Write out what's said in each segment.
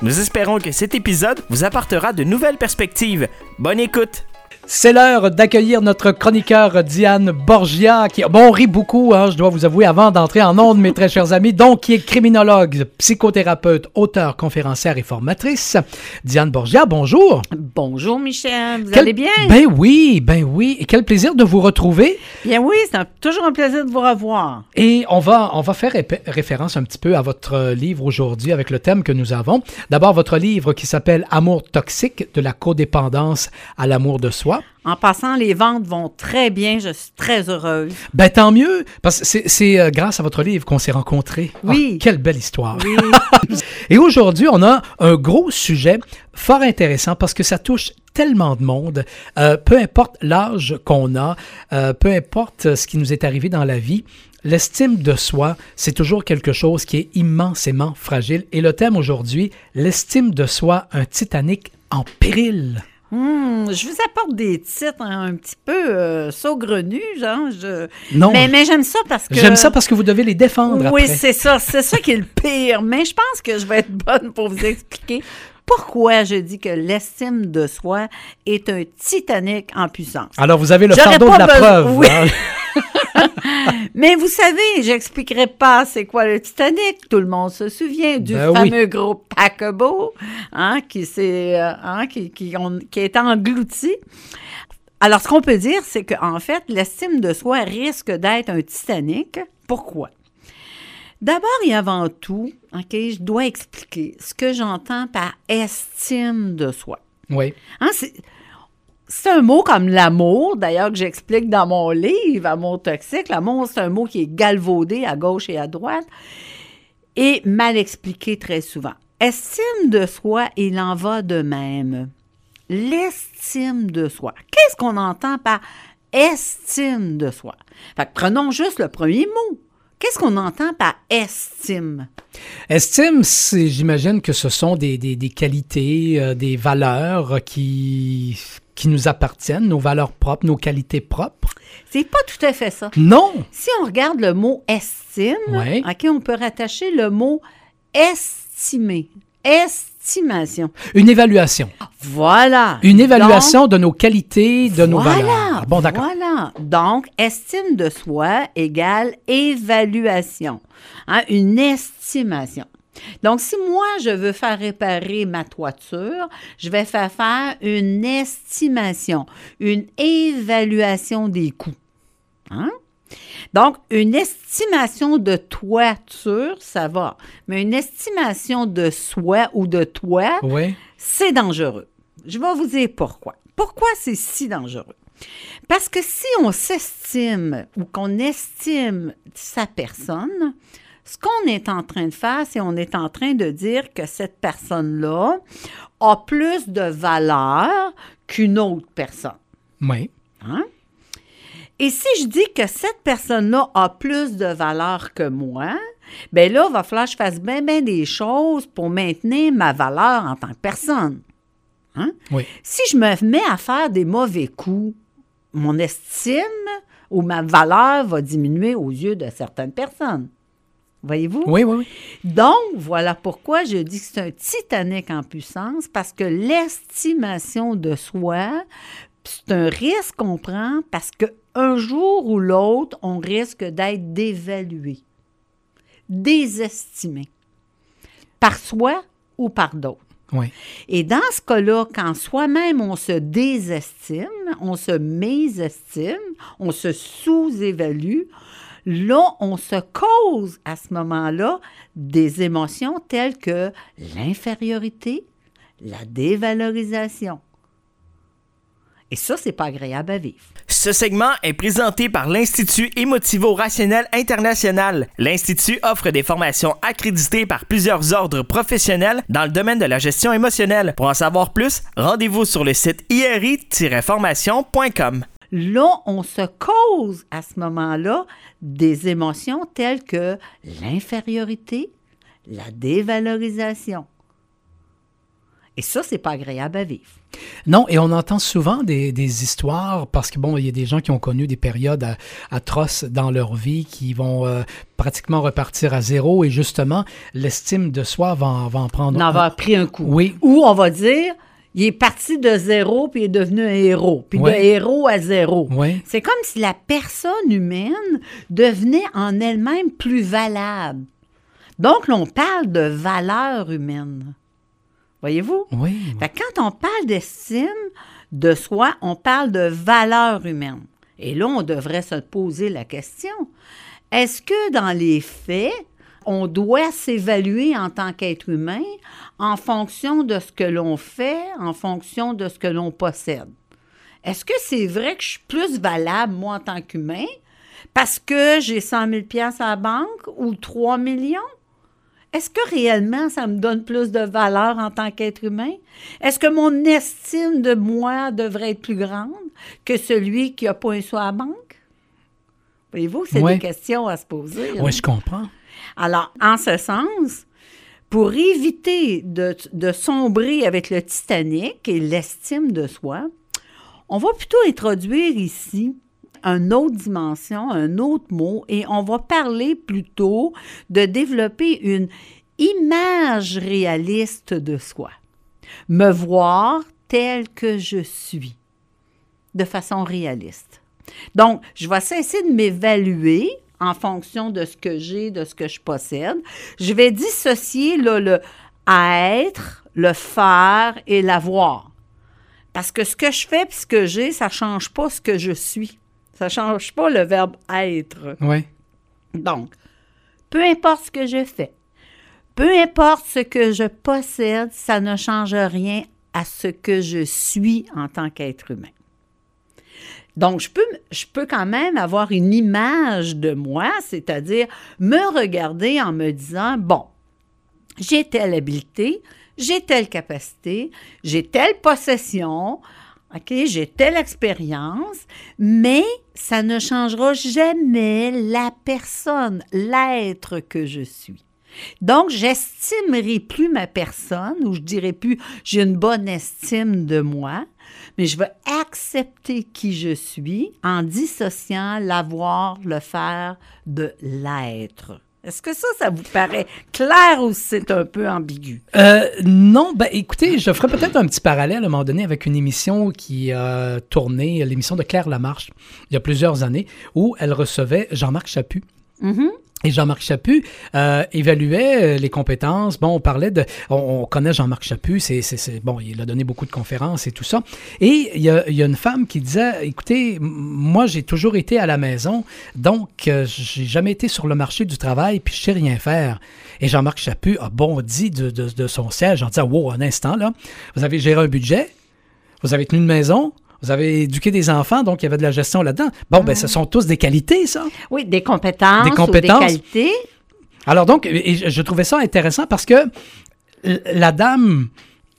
Nous espérons que cet épisode vous apportera de nouvelles perspectives. Bonne écoute! C'est l'heure d'accueillir notre chroniqueur Diane Borgia, qui bon, on rit beaucoup, hein, je dois vous avouer, avant d'entrer en ondes, mes très chers amis, donc qui est criminologue, psychothérapeute, auteur, conférencière et formatrice. Diane Borgia, bonjour. Bonjour Michel, vous Quel- allez bien? Ben oui, ben oui, et quel plaisir de vous retrouver. Bien oui, c'est toujours un plaisir de vous revoir. Et on va, on va faire référence un petit peu à votre livre aujourd'hui avec le thème que nous avons. D'abord, votre livre qui s'appelle Amour toxique, de la codépendance à l'amour de soi. En passant, les ventes vont très bien, je suis très heureuse. Ben tant mieux, parce que c'est- euh, grâce à votre livre qu'on s'est rencontrés. Oui. Ah, quelle belle histoire. Oui, Et aujourd'hui, on a un gros sujet fort intéressant parce que ça touche tellement de monde, Euh, peu importe l'âge qu'on a, euh, peu importe ce qui nous est arrivé dans la vie. L'estime de soi, c'est toujours quelque chose qui est immensément fragile. Et le thème aujourd'hui, l'estime de soi, un Titanic en péril. Hmm, je vous apporte des titres hein, un petit peu euh, saugrenus, genre. Je... Non, Mais, mais j'aime ça parce que... j'aime ça parce que vous devez les défendre Oui, c'est ça, c'est ça qui est le pire. Mais je pense que je vais être bonne pour vous expliquer pourquoi je dis que l'estime de soi est un Titanic en puissance. Alors, vous avez le fardeau de la besoin- preuve. Oui. hein. Mais vous savez, j'expliquerai pas c'est quoi le Titanic. Tout le monde se souvient du Ben oui. fameux groupe paquebot hein, qui, s'est, euh, hein, qui, qui, ont- qui a été englouti. Alors, ce qu'on peut dire, c'est qu'en fait, l'estime de soi risque d'être un Titanic. Pourquoi? D'abord et avant tout, OK, je dois expliquer ce que j'entends par estime de soi. Oui. Hein, c'est, un mot comme l'amour, d'ailleurs, que j'explique dans mon livre, Amour toxique. L'amour, c'est un mot qui est galvaudé à gauche et à droite et mal expliqué très souvent. Estime de soi, il en va de même. L'estime de soi. Qu'est-ce qu'on entend par estime de soi? Fait que prenons juste le premier mot. Qu'est-ce qu'on entend par estime? Estime, j'imagine que ce sont des, des- qualités, euh, des valeurs qui, qui nous appartiennent, nos valeurs propres, nos qualités propres. C'est pas tout à fait ça. Non! Si on regarde le mot estime, Ouais. OK, on peut rattacher le mot estimer. Estimation. Une évaluation. Voilà. Une évaluation de nos qualités, de nos valeurs. Bon, d'accord. Voilà. Donc, estime de soi égale évaluation. Hein, une estimation. Donc, si moi, je veux faire réparer ma toiture, je vais faire faire une estimation, une évaluation des coûts. Hein? Donc, une estimation de toiture, ça va. Mais une estimation de soi ou de toi, Oui. c'est dangereux. Je vais vous dire pourquoi. Pourquoi c'est si dangereux? Parce que si on s'estime ou qu'on estime sa personne, ce qu'on est en train de faire, c'est on est en train de dire que cette personne-là a plus de valeur qu'une autre personne. Oui. Hein? Et si je dis que cette personne-là a plus de valeur que moi, bien là, il va falloir que je fasse bien, bien des choses pour maintenir ma valeur en tant que personne. Hein? Oui. Si je me mets à faire des mauvais coups, mon estime ou ma valeur va diminuer aux yeux de certaines personnes. Voyez-vous? Oui, oui, oui. Donc, voilà pourquoi je dis que c'est un Titanic en puissance, parce que l'estimation de soi, c'est un risque qu'on prend parce qu'un jour ou l'autre, on risque d'être dévalué. désestimé par soi ou par d'autres. Oui. Et dans ce cas-là, quand soi-même on se désestime, on se mésestime, on se sous-évalue, là, on se cause à ce moment-là des émotions telles que l'infériorité, la dévalorisation. Et ça, c'est pas agréable à vivre. Ce segment est présenté par l'Institut Émotivo-Rationnel International. L'Institut offre des formations accréditées par plusieurs ordres professionnels dans le domaine de la gestion émotionnelle. Pour en savoir plus, rendez-vous sur le site iri-formation.com. Là, on se cause à ce moment-là des émotions telles que l'infériorité, la dévalorisation. Et ça, c'est pas agréable à vivre. Non, et on entend souvent des, des histoires parce que, bon, il y a des gens qui ont connu des périodes atroces dans leur vie qui vont euh, pratiquement repartir à zéro et justement, l'estime de soi va, en- va en prendre On en va pris un coup. Oui, Ou on va dire, il est parti de zéro puis il est devenu un héros. Puis Ouais. de héros à zéro. C'est comme si la personne humaine devenait en elle-même plus valable. Donc, là, on parle de valeur humaine. Voyez-vous? oui. Fait que quand on parle d'estime de soi, on parle de valeur humaine. Et là, on devrait se poser la question, est-ce que dans les faits, on doit s'évaluer en tant qu'être humain en fonction de ce que l'on fait, en fonction de ce que l'on possède? Est-ce que c'est vrai que je suis plus valable, moi, en tant qu'humain, parce que j'ai 100 000 piastres à la banque ou 3 millions? Est-ce que réellement ça me donne plus de valeur en tant qu'être humain? Est-ce que mon estime de moi devrait être plus grande que celui qui n'a pas un sou à la banque? Voyez-vous, c'est Ouais. des questions à se poser. Oui, je comprends. Alors, en ce sens, pour éviter de, sombrer avec le Titanic et l'estime de soi, on va plutôt introduire ici une autre dimension, un autre mot, et on va parler plutôt de développer une image réaliste de soi. Me voir tel que je suis, de façon réaliste. Donc, je vais cesser de m'évaluer en fonction de ce que j'ai, de ce que je possède. Je vais dissocier là, le être, le faire et l'avoir. Parce que ce que je fais et ce que j'ai, ça ne change pas ce que je suis. Ça ne change pas le verbe être. Oui, Donc, peu importe ce que je fais, peu importe ce que je possède, ça ne change rien à ce que je suis en tant qu'être humain. Donc, je peux, quand même avoir une image de moi, c'est-à-dire me regarder en me disant, bon, j'ai telle habileté, j'ai telle capacité, j'ai telle possession, OK, j'ai telle expérience, mais ça ne changera jamais la personne, l'être que je suis. Donc, j'estimerai plus ma personne ou je dirai plus j'ai une bonne estime de moi, mais je vais accepter qui je suis en dissociant l'avoir, le faire de l'être. Est-ce que ça, ça vous paraît clair ou c'est un peu ambigu? Euh, non, ben écoutez, je ferai peut-être un petit parallèle à un moment donné avec une émission qui a tourné, l'émission de Claire Lamarche, il y a plusieurs années, où elle recevait Jean-Marc Chaput. Mhm. Et Jean-Marc Chaput euh, évaluait euh, les compétences. Bon, on parlait de... On, on connaît Jean-Marc Chaput, c'est, bon, il a donné beaucoup de conférences et tout ça. Et il y a, y a une femme qui disait, écoutez, moi, j'ai toujours été à la maison, donc euh, j'ai jamais été sur le marché du travail, puis je sais rien faire. Et Jean-Marc Chaput a bondi de, de, de son siège en disant, wow, un instant, là, vous avez géré un budget, vous avez tenu une maison, vous avez éduqué des enfants, donc il y avait de la gestion là-dedans. Bon, ben, ce sont tous des qualités, ça. Oui, des compétences, Des ou compétences. des qualités. Alors donc, et je trouvais ça intéressant parce que la dame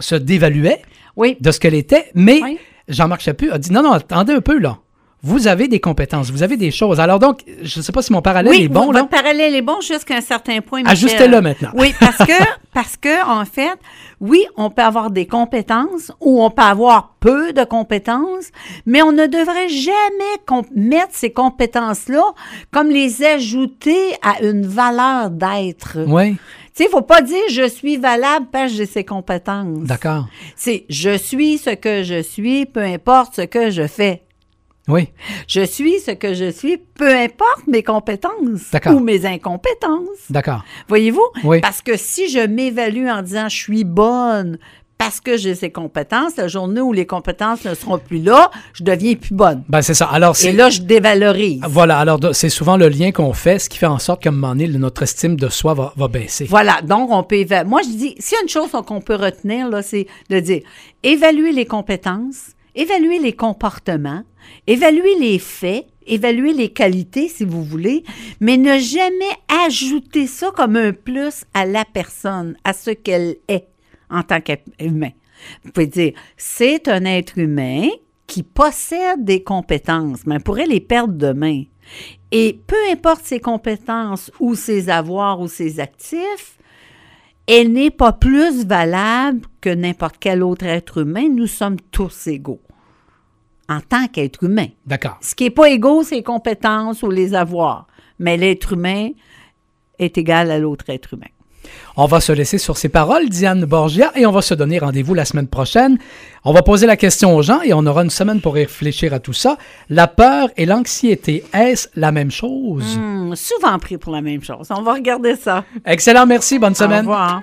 se dévaluait Oui, de ce qu'elle était, mais Oui. Jean-Marc Chaput a dit non, non, attendez un peu là. Vous avez des compétences, vous avez des choses. Alors donc, je ne sais pas si mon parallèle oui est bon votre là. parallèle est bon jusqu'à un certain point. Ajustez-le maintenant. Oui, parce que, parce que, en fait, oui, on peut avoir des compétences ou on peut avoir peu de compétences, mais on ne devrait jamais mettre ces compétences-là comme les ajouter à une valeur d'être. Oui, Tu sais, il faut pas dire je suis valable parce que j'ai ces compétences. d'accord. C'est je suis ce que je suis, peu importe ce que je fais. Oui. Je suis ce que je suis, peu importe mes compétences ou mes incompétences. D'accord. Voyez-vous? Oui. Parce que si je m'évalue en disant je suis bonne parce que j'ai ces compétences, la journée où les compétences ne seront plus là, je deviens plus bonne. Ben, c'est ça. Alors, c'est. Et là, je dévalorise. Voilà, alors c'est souvent le lien qu'on fait, ce qui fait en sorte qu'à un moment donné, notre estime de soi va, va baisser. Voilà, donc on peut évaluer. Moi, je dis, s'il y a une chose qu'on peut retenir, là, c'est de dire évaluer les compétences, évaluer les comportements, évaluer les faits, évaluer les qualités, si vous voulez, mais ne jamais ajouter ça comme un plus à la personne, à ce qu'elle est en tant qu'humain. Vous pouvez dire, c'est un être humain qui possède des compétences, mais pourrait les perdre demain. Et peu importe ses compétences ou ses avoirs ou ses actifs, elle n'est pas plus valable que n'importe quel autre être humain. Nous sommes tous égaux en tant qu'être humain. D'accord. Ce qui n'est pas égaux, c'est les compétences ou les avoirs. Mais l'être humain est égal à l'autre être humain. On va se laisser sur ces paroles, Diane Borgia, et on va se donner rendez-vous la semaine prochaine. On va poser la question aux gens et on aura une semaine pour réfléchir à tout ça. La peur et l'anxiété, est-ce la même chose? Hmm, souvent pris pour la même chose. On va regarder ça. Excellent, merci, bonne Au semaine. revoir.